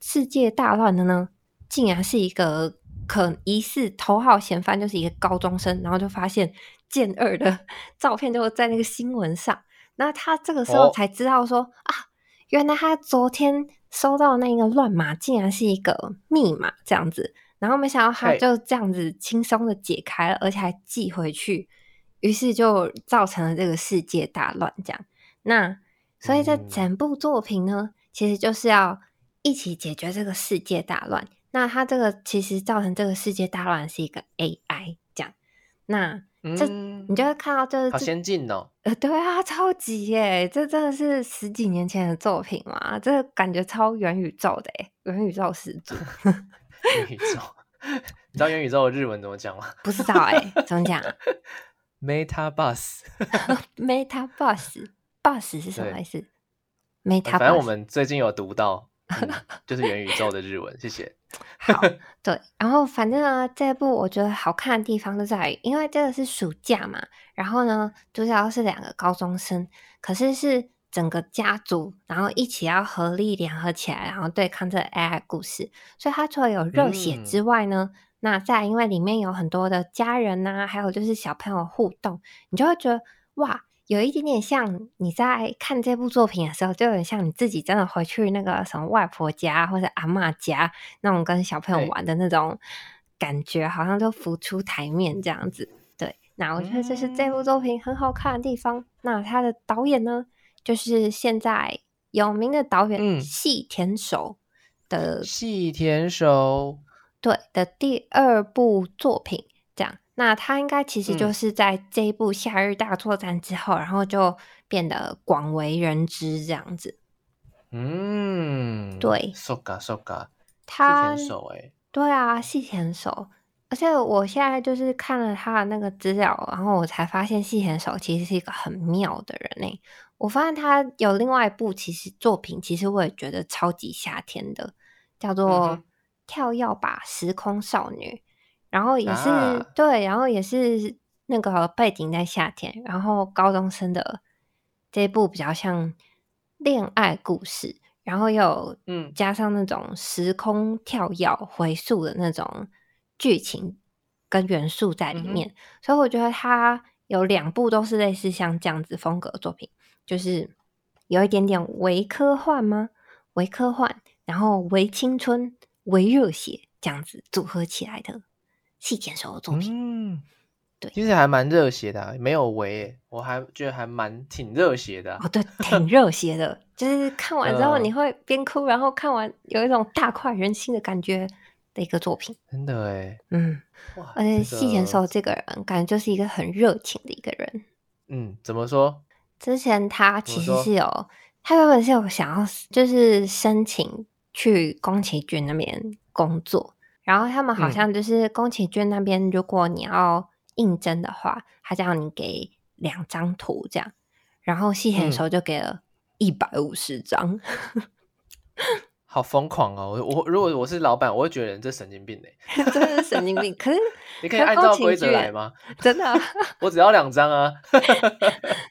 [SPEAKER 1] 世界大乱的呢，竟然是一个可疑似头号嫌犯，就是一个高中生。然后就发现剑二的 照片就在那个新闻上，那他这个时候
[SPEAKER 2] 哦
[SPEAKER 1] 才知道说、啊，原来他昨天收到那个乱码，竟然是一个密码这样子。然后没想到他就这样子轻松的解开了，而且还寄回去，于是就造成了这个世界大乱这样。那所以这
[SPEAKER 2] 嗯
[SPEAKER 1] 整部作品呢，其实就是要一起解决这个世界大乱。那它这个其实造成这个世界大乱是一个 AI 这样。那这
[SPEAKER 2] 嗯
[SPEAKER 1] 你就会看到这
[SPEAKER 2] 好先进哦，
[SPEAKER 1] 呃，对啊，超级耶！这真的是十几年前的作品嘛，这感觉超元宇宙的诶元宇宙始祖。
[SPEAKER 2] 元宇宙，你知道元宇宙的日文怎么讲吗
[SPEAKER 1] 不知道诶怎么讲？
[SPEAKER 2] Meta
[SPEAKER 1] Bus，？Meta Bus Bus 是什么意思？Meta
[SPEAKER 2] 反正我们最近有读到，嗯就是元宇宙的日文，谢谢。
[SPEAKER 1] 好，对，然后反正呢，这部我觉得好看的地方就在于，因为这个是暑假嘛，然后呢，主角是两个高中生，可是是整个家族，然后一起要合力联合起来，然后对抗这 AI 故事，所以它除了有热血
[SPEAKER 2] 嗯
[SPEAKER 1] 之外呢，那再因为里面有很多的家人呐、还有就是小朋友互动，你就会觉得哇。有一点点像你在看这部作品的时候，就有点像你自己真的回去那个什么外婆家或者阿嬷家那种跟小朋友玩的那种感觉，好像都浮出台面这样子。对，那我觉得这是这部作品很好看的地方。那他的导演呢，就是现在有名的导演
[SPEAKER 2] 嗯
[SPEAKER 1] 细田守。的
[SPEAKER 2] 细田守
[SPEAKER 1] 对的第二部作品。那他应该其实就
[SPEAKER 2] 嗯。
[SPEAKER 1] 是在这一部《夏日大作战》之后，然后就变得广为人知这样子。
[SPEAKER 2] 嗯，
[SPEAKER 1] 对
[SPEAKER 2] ，so ga so ga，细
[SPEAKER 1] 他
[SPEAKER 2] 田守哎，
[SPEAKER 1] 对啊，细田守，而且我现在就是看了他的那个资料，然后我才发现细田守其实是一个很妙的人呢。我发现他有另外一部其实作品，其实我也觉得超级夏天的，叫
[SPEAKER 2] 嗯
[SPEAKER 1] 做《跳跃吧时空少女》，然后也是、
[SPEAKER 2] 啊。
[SPEAKER 1] 对，然后也是那个背景在夏天，然后高中生的这一部比较像恋爱故事，然后又有
[SPEAKER 2] 嗯。
[SPEAKER 1] 加上那种时空跳跃回溯的那种剧情跟元素在里面，所以我觉得它有两部都是类似像这样子风格的作品，就是有一点点微科幻吗？微科幻，然后微青春、微热血这样子组合起来的细田守的作品。
[SPEAKER 2] 嗯，
[SPEAKER 1] 对
[SPEAKER 2] 其实还蛮热血的啊、没有为，我还觉得还蛮挺热血的啊、
[SPEAKER 1] 哦，对，挺热 血的，就是看完之后
[SPEAKER 2] 嗯
[SPEAKER 1] 你会边哭，然后看完有一种大快人心的感觉的一个作品。
[SPEAKER 2] 真的哎，
[SPEAKER 1] 嗯，
[SPEAKER 2] 哇，
[SPEAKER 1] 而且
[SPEAKER 2] 这
[SPEAKER 1] 细田
[SPEAKER 2] 个
[SPEAKER 1] 守这个人，感觉就是一个很热情的一个人。
[SPEAKER 2] 嗯，怎么说？
[SPEAKER 1] 之前他其实是有，他原本是有想要就是申请去宫崎骏那边工作，然后他们好
[SPEAKER 2] 嗯
[SPEAKER 1] 像就是宫崎骏那边，如果你要应征的话，他叫你给两张图这样，然后细田
[SPEAKER 2] 嗯
[SPEAKER 1] 守就给了一百五十张，
[SPEAKER 2] 好疯狂哦！我我如果我是老板，我会觉得你这神经病哎，
[SPEAKER 1] 真的是神经病。可是
[SPEAKER 2] 你可以按照规则来吗？
[SPEAKER 1] 真的啊，
[SPEAKER 2] 我只要两张啊，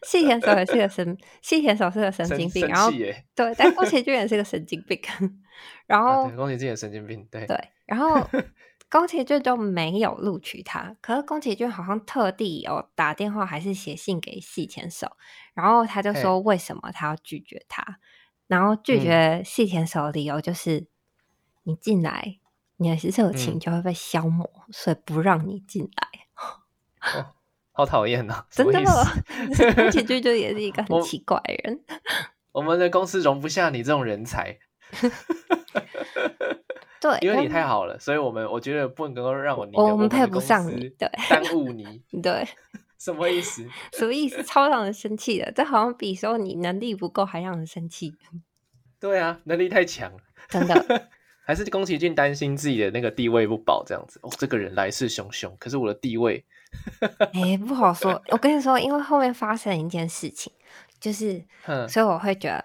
[SPEAKER 1] 细田守也是个神，细田守是个神
[SPEAKER 2] 生
[SPEAKER 1] 经病，然后！对，但宫崎骏也是个神经病，然
[SPEAKER 2] 啊，
[SPEAKER 1] 后，
[SPEAKER 2] 宫崎骏也神经病，对，
[SPEAKER 1] 对，然后 宫崎骏就没有录取他，可是宫崎骏好像特地有打电话还是写信给细田守，然后他就
[SPEAKER 2] 嘿
[SPEAKER 1] 说为什么他要拒绝他，然后拒
[SPEAKER 2] 嗯
[SPEAKER 1] 绝细田守的理由就是、你进来，你的热情
[SPEAKER 2] 嗯
[SPEAKER 1] 就会被消磨，所以不让你进来。
[SPEAKER 2] 哦，好讨厌呐！
[SPEAKER 1] 真的？宫崎骏就也是一个很奇怪的人。
[SPEAKER 2] 我们的公司容不下你这种人才，
[SPEAKER 1] 对，
[SPEAKER 2] 因为你太好了，所以我们我觉得不能够让我
[SPEAKER 1] 我们配不上你，对
[SPEAKER 2] 耽误你，
[SPEAKER 1] 对，
[SPEAKER 2] 什么意思？
[SPEAKER 1] 什么意思？超让人生气的，这好像比说你能力不够还让人生气，
[SPEAKER 2] 对啊，能力太强了，
[SPEAKER 1] 真的。
[SPEAKER 2] 还是宫崎骏担心自己的那个地位不保这样子。哦，这个人来势汹汹，可是我的地位，
[SPEAKER 1] 哎、不好说。我跟你说，因为后面发生一件事情，就是，
[SPEAKER 2] 哼，
[SPEAKER 1] 所以我会觉得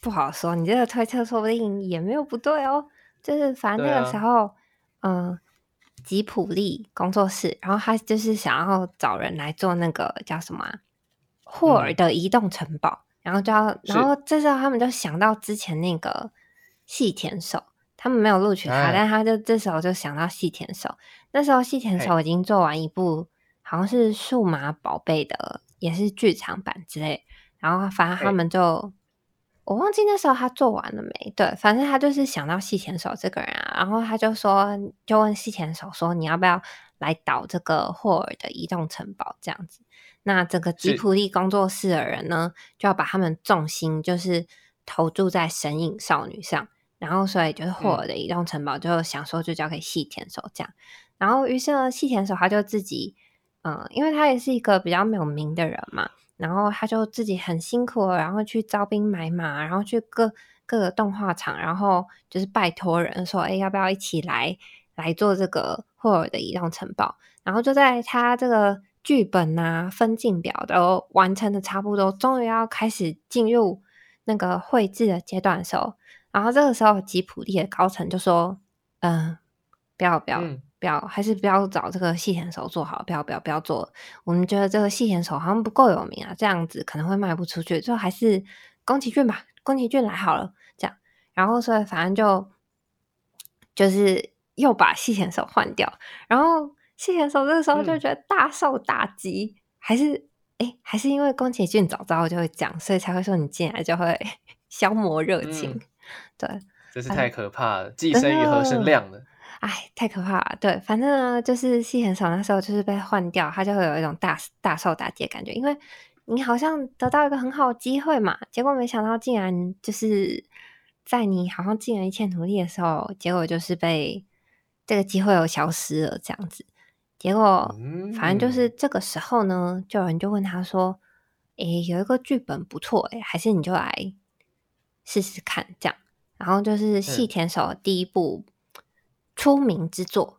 [SPEAKER 1] 不好说。你这个推测说不定也没有不对哦。就是反正那个时候，嗯、吉普力工作室，然后他就是想要找人来做那个叫什么啊霍尔
[SPEAKER 2] 嗯
[SPEAKER 1] 的移动城堡，然后就要，然后这时候他们就想到之前那个细田守。他们没有录取他，
[SPEAKER 2] 哎
[SPEAKER 1] 但他就这时候就想到细田守。那时候细田守已经做完一部好像是数码宝贝的，也是剧场版之类。然后反正他们就我忘记那时候他做完了没？对，反正他就是想到细田守这个人啊，然后他就说，就问细田守说，你要不要来导这个霍尔的移动城堡这样子？那整个吉普力工作室的人呢，就要把他们重心就是投注在神隐少女上。然后，所以就是霍尔的移动城堡，就想说就交给细田守这样。然后，于是呢，细田守他就自己，嗯，因为他也是一个比较没有名的人嘛，然后他就自己很辛苦，然后去招兵买马，然后去各各个动画厂，然后就是拜托人说，哎，要不要一起来来做这个霍尔的移动城堡？然后就在他这个剧本啊、分镜表都完成的差不多，终于要开始进入那个绘制的阶段的时候。然后这个时候，吉普力的高层就说：“嗯，不要不要、不要，还是不要找这个细田守做好，不要不要不要做。我们觉得这个细田守好像不够有名啊，这样子可能会卖不出去，就还是宫崎骏吧，宫崎骏来好了。这样，然后所以反正就就是又把细田守换掉，然后细田守这个时候就
[SPEAKER 2] 嗯
[SPEAKER 1] 觉得大受打击，还是哎，还是因为宫崎骏早知道就会讲，所以才会说你进来就会 消磨热情。
[SPEAKER 2] 嗯
[SPEAKER 1] 对，
[SPEAKER 2] 真是太可怕了，寄生于何生亮了。
[SPEAKER 1] 哎，太可怕了。对，反正呢，就是戏很少那时候就是被换掉，他就会有一种大大受打击的感觉，因为你好像得到一个很好的机会嘛，结果没想到竟然就是在你好像尽了一切努力的时候，结果就是被这个机会又消失了，这样子。结果反正就是这个时候呢，就有人就问他说：“诶，有一个剧本不错，诶，还是你就来试试看这样。”然后就是细田守第一部出名之作，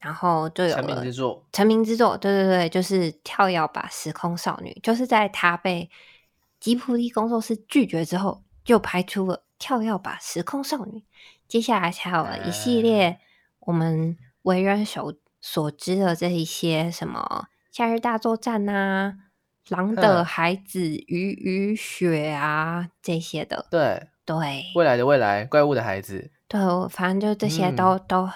[SPEAKER 1] 然后就有
[SPEAKER 2] 成名之作，
[SPEAKER 1] 成名之作，对对对，就是跳跃吧时空少女，就是在他被吉普力工作室拒绝之后，就拍出了跳跃吧时空少女。接下来才有了一系列我们为人熟所知的这一些什么夏日大作战呐、狼的孩子、鱼与雪啊这些的，
[SPEAKER 2] 对。
[SPEAKER 1] 对，
[SPEAKER 2] 未来的未来，怪物的孩子，
[SPEAKER 1] 对，反正就这些都都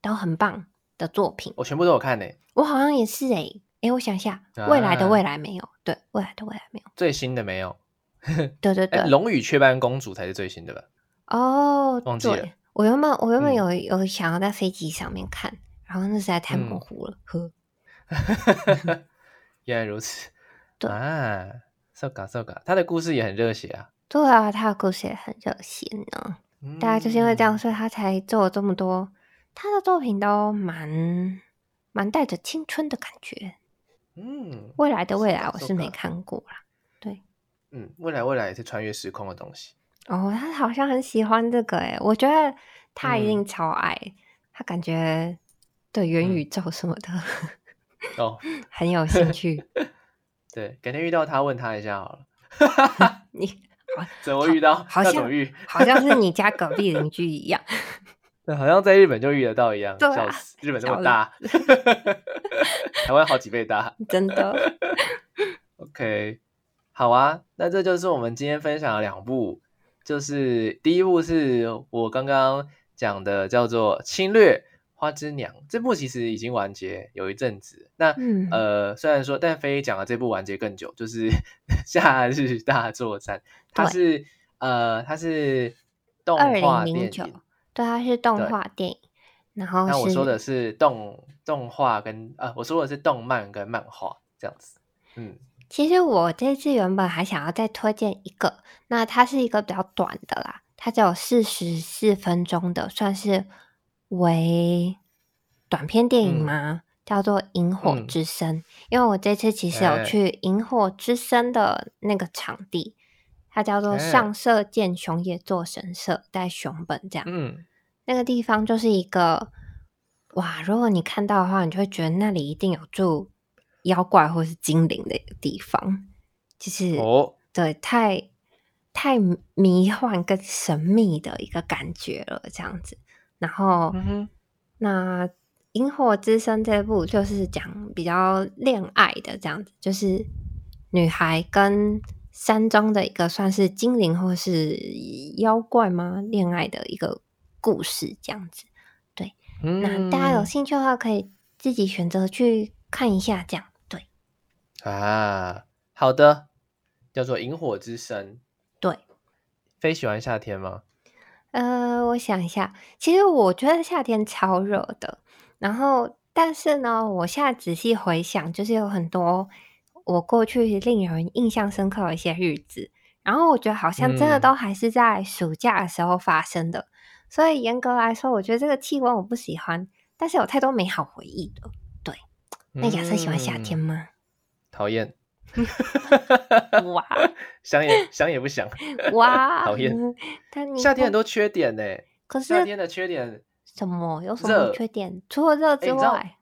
[SPEAKER 1] 都很棒的作品，
[SPEAKER 2] 我全部都有看呢。
[SPEAKER 1] 我好像也是哎，哎，我想一下，未来的未来没有，对，未来的未来没有，
[SPEAKER 2] 最新的没有，
[SPEAKER 1] 对对对，
[SPEAKER 2] 龙与雀斑公主才是最新的吧？
[SPEAKER 1] 哦，
[SPEAKER 2] 忘记了。
[SPEAKER 1] 我原本我原本有有想要在飞机上面看，然后那实在太模糊了，呵。
[SPEAKER 2] 原来如此，对啊，so ga so ga，他的故事也很热血啊。
[SPEAKER 1] 对啊，他的故事也很热血呢。大概就是因为这样，所以他才做了这么多。他的作品都蛮蛮带着青春的感觉。嗯，未来的未来我是没看过啦。对，
[SPEAKER 2] 嗯，未来未来也是穿越时空的东西。
[SPEAKER 1] 哦，他好像很喜欢这个诶，我觉得他一定超爱。他感觉对元宇宙什么的
[SPEAKER 2] 哦
[SPEAKER 1] 很有兴趣。
[SPEAKER 2] 对，改天遇到他问他一下好了。
[SPEAKER 1] 你。
[SPEAKER 2] 怎么遇到？
[SPEAKER 1] 好像遇，好像是你家隔壁邻居一样。
[SPEAKER 2] 对，好像在日本就遇得到一样。笑死！日本这么大，台湾好几倍大，
[SPEAKER 1] 真的。
[SPEAKER 2] OK，好啊，那这就是我们今天分享的两部，就是第一部是我刚刚讲的，叫做《侵略》。花之娘这部其实已经完结有一阵子，那呃虽然说，但飞讲的这部完结更久，就是《夏日大作战》，它是呃它是动画电影，
[SPEAKER 1] 对，它是动画电影。然后，
[SPEAKER 2] 那我说的是动动画跟呃我说的是动漫跟漫画这样子。嗯，
[SPEAKER 1] 其实我这次原本还想要再推荐一个，那它是一个比较短的啦，它只有四十四分钟的，算是。为短片电影吗？叫做《萤火之声》，因为我这次其实有去《萤火之声》的那个场地，它叫做上社见熊野座神社，在熊本这样。嗯，那个地方就是一个哇，如果你看到的话，你就会觉得那里一定有住妖怪或是精灵的一个地方，就是哦，对，太太迷幻跟神秘的一个感觉了，这样子。然后，那《萤火之声》这部就是讲比较恋爱的这样子，就是女孩跟山中的一个算是精灵或是妖怪吗？恋爱的一个故事这样子。对，那大家有兴趣的话，可以自己选择去看一下。这样对
[SPEAKER 2] 啊，好的，叫做《萤火之声》。
[SPEAKER 1] 对，
[SPEAKER 2] 非喜欢夏天吗？
[SPEAKER 1] 呃，我想一下，其实我觉得夏天超热的。然后，但是呢，我现在仔细回想，就是有很多我过去令人印象深刻的一些日子。然后，我觉得好像真的都还是在暑假的时候发生的。所以，严格来说，我觉得这个气温我不喜欢。但是有太多美好回忆的。对，那亚瑟喜欢夏天吗？
[SPEAKER 2] 讨厌。
[SPEAKER 1] 哇，
[SPEAKER 2] 想也想也不想，
[SPEAKER 1] 哇，
[SPEAKER 2] 讨厌。夏天很多缺点呢，
[SPEAKER 1] 可是
[SPEAKER 2] 夏天的缺点
[SPEAKER 1] 什么？有什么缺点？除了热之外，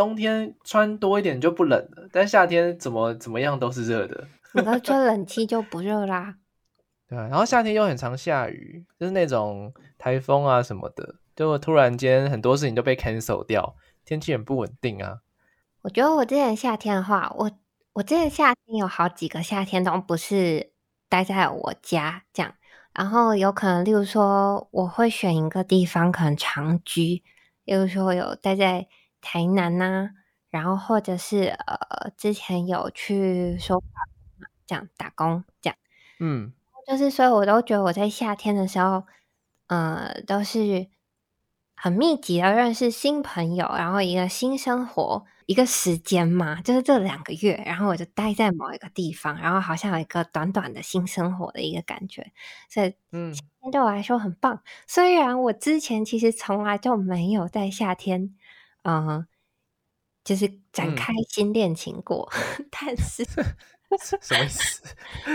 [SPEAKER 2] 冬天穿多一点就不冷了，但夏天怎么怎么样都是热的。
[SPEAKER 1] 你要吹冷气就不热啦。
[SPEAKER 2] 对啊，然后夏天又很常下雨，就是那种台风啊什么的，就突然间很多事情都被 cancel 掉，天气很不稳定啊。
[SPEAKER 1] 我觉得我之前夏天的话，我。我之前夏天有好几个夏天都不是待在我家这样，然后有可能，例如说我会选一个地方可能长居，例如说有待在台南呐，然后或者是呃之前有去说这样打工这样，嗯，就是所以我都觉得我在夏天的时候，呃，都是很密集的认识新朋友，然后一个新生活。一个时间嘛，就是这两个月，然后我就待在某一个地方，然后好像有一个短短的新生活的一个感觉，所以
[SPEAKER 2] 嗯
[SPEAKER 1] 对我来说很棒。虽然我之前其实从来就没有在夏天，嗯、就是展
[SPEAKER 2] 嗯
[SPEAKER 1] 开新恋情过，但是
[SPEAKER 2] 什么意思？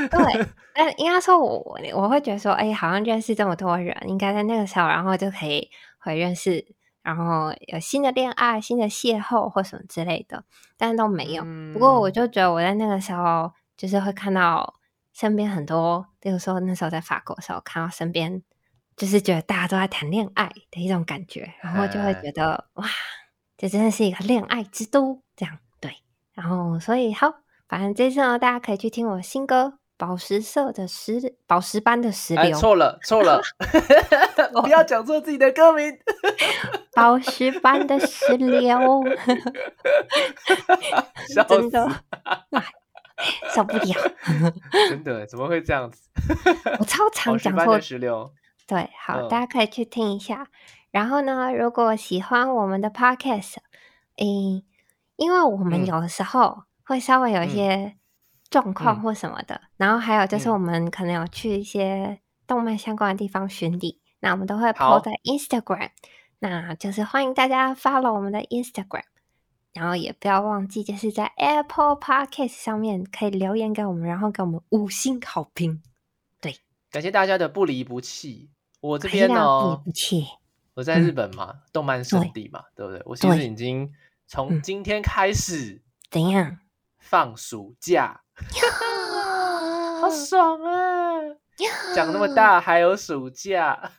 [SPEAKER 1] 对，但应该说我我我会觉得说，哎、好像认识这么多人，应该在那个时候，然后就可以会认识，然后有新的恋爱、新的邂逅或什么之类的，但是都没有。不过我
[SPEAKER 2] 嗯
[SPEAKER 1] 就觉得我在那个时候，就是会看到身边很多，比如说那时候在法国的时候，看到身边就是觉得大家都在谈恋爱的一种感觉，然后就会
[SPEAKER 2] 哎
[SPEAKER 1] 觉得哇，这真的是一个恋爱之都，这样对。然后所以好，反正这次呢，大家可以去听我新歌《宝石色的石宝石般的石
[SPEAKER 2] 哎，
[SPEAKER 1] 榴》，
[SPEAKER 2] 错了错了，不要讲错自己的歌名。
[SPEAKER 1] 宝石般的石榴，真的受不了，
[SPEAKER 2] 真的怎么会这样子？
[SPEAKER 1] 我超常讲错
[SPEAKER 2] 石榴，
[SPEAKER 1] 对，好，
[SPEAKER 2] 嗯
[SPEAKER 1] 大家可以去听一下。然后呢，如果喜欢我们的 podcast，诶，因为我们
[SPEAKER 2] 嗯
[SPEAKER 1] 有的时候会稍微有一
[SPEAKER 2] 嗯
[SPEAKER 1] 些状况
[SPEAKER 2] 嗯
[SPEAKER 1] 或什么的，然后还有就是
[SPEAKER 2] 嗯
[SPEAKER 1] 我们可能有去一些动漫相关的地方巡礼，那我们都会
[SPEAKER 2] 好
[SPEAKER 1] po 在 Instagram，那就是欢迎大家 follow 我们的 Instagram。然后也不要忘记，就是在 Apple Podcast 上面可以留言给我们，然后给我们五星好评。
[SPEAKER 2] 对感谢大家的不离不弃。我这边
[SPEAKER 1] 大家不离
[SPEAKER 2] 哦，
[SPEAKER 1] 不弃。
[SPEAKER 2] 我在日本嘛，动漫圣地嘛，对不对？我其实已经从
[SPEAKER 1] 嗯
[SPEAKER 2] 今天开始
[SPEAKER 1] 怎样？
[SPEAKER 2] 放暑假，好爽啊！长那么大还有暑假，
[SPEAKER 1] 啊！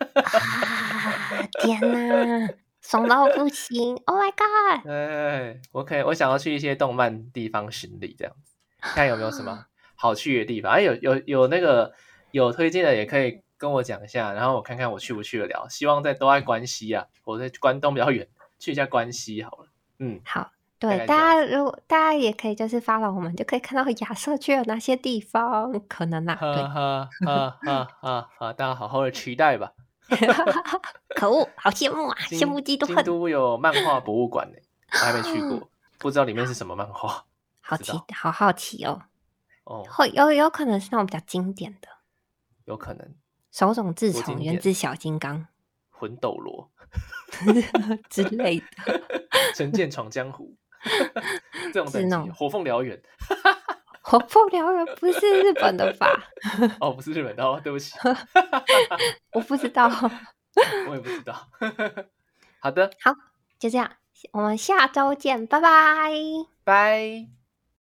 [SPEAKER 1] 天哪，爽到不行！Oh my god！
[SPEAKER 2] 哎，我可以，我想要去一些动漫地方巡礼，这样子，看有没有什么好去的地方。哎，有有有那个有推荐的，也可以跟我讲一下，然后我看看我去不去得了。希望在都在关西啊，我在关东比较远，去一下关西好了。嗯，
[SPEAKER 1] 好，对，大家如果大家也可以就是发了我们，就可以看到亚瑟去了哪些地方，可能啦、
[SPEAKER 2] 哈
[SPEAKER 1] 对，
[SPEAKER 2] 哈哈哈哈哈！大家好好的期待吧。
[SPEAKER 1] 可恶，好羡慕啊，
[SPEAKER 2] 京
[SPEAKER 1] 羡慕嫉妒恨，
[SPEAKER 2] 京都有漫画博物馆呢，我还没去过，不知道里面是什么漫画。
[SPEAKER 1] 好奇，好好奇哦。
[SPEAKER 2] 哦，
[SPEAKER 1] 会有有可能是那种比较经典的，
[SPEAKER 2] 有可能
[SPEAKER 1] 手冢治虫、原子小金刚
[SPEAKER 2] 魂斗罗、
[SPEAKER 1] 之类的。
[SPEAKER 2] 神剑闯江湖 这种等
[SPEAKER 1] 种
[SPEAKER 2] 火凤燎原。
[SPEAKER 1] 火凤燎原不是日本的吧？
[SPEAKER 2] 哦，不是日本的哦，对不起，
[SPEAKER 1] 我不知道。
[SPEAKER 2] 我也不知道。好的，
[SPEAKER 1] 好，就这样，我们下周见，拜拜。
[SPEAKER 2] 拜。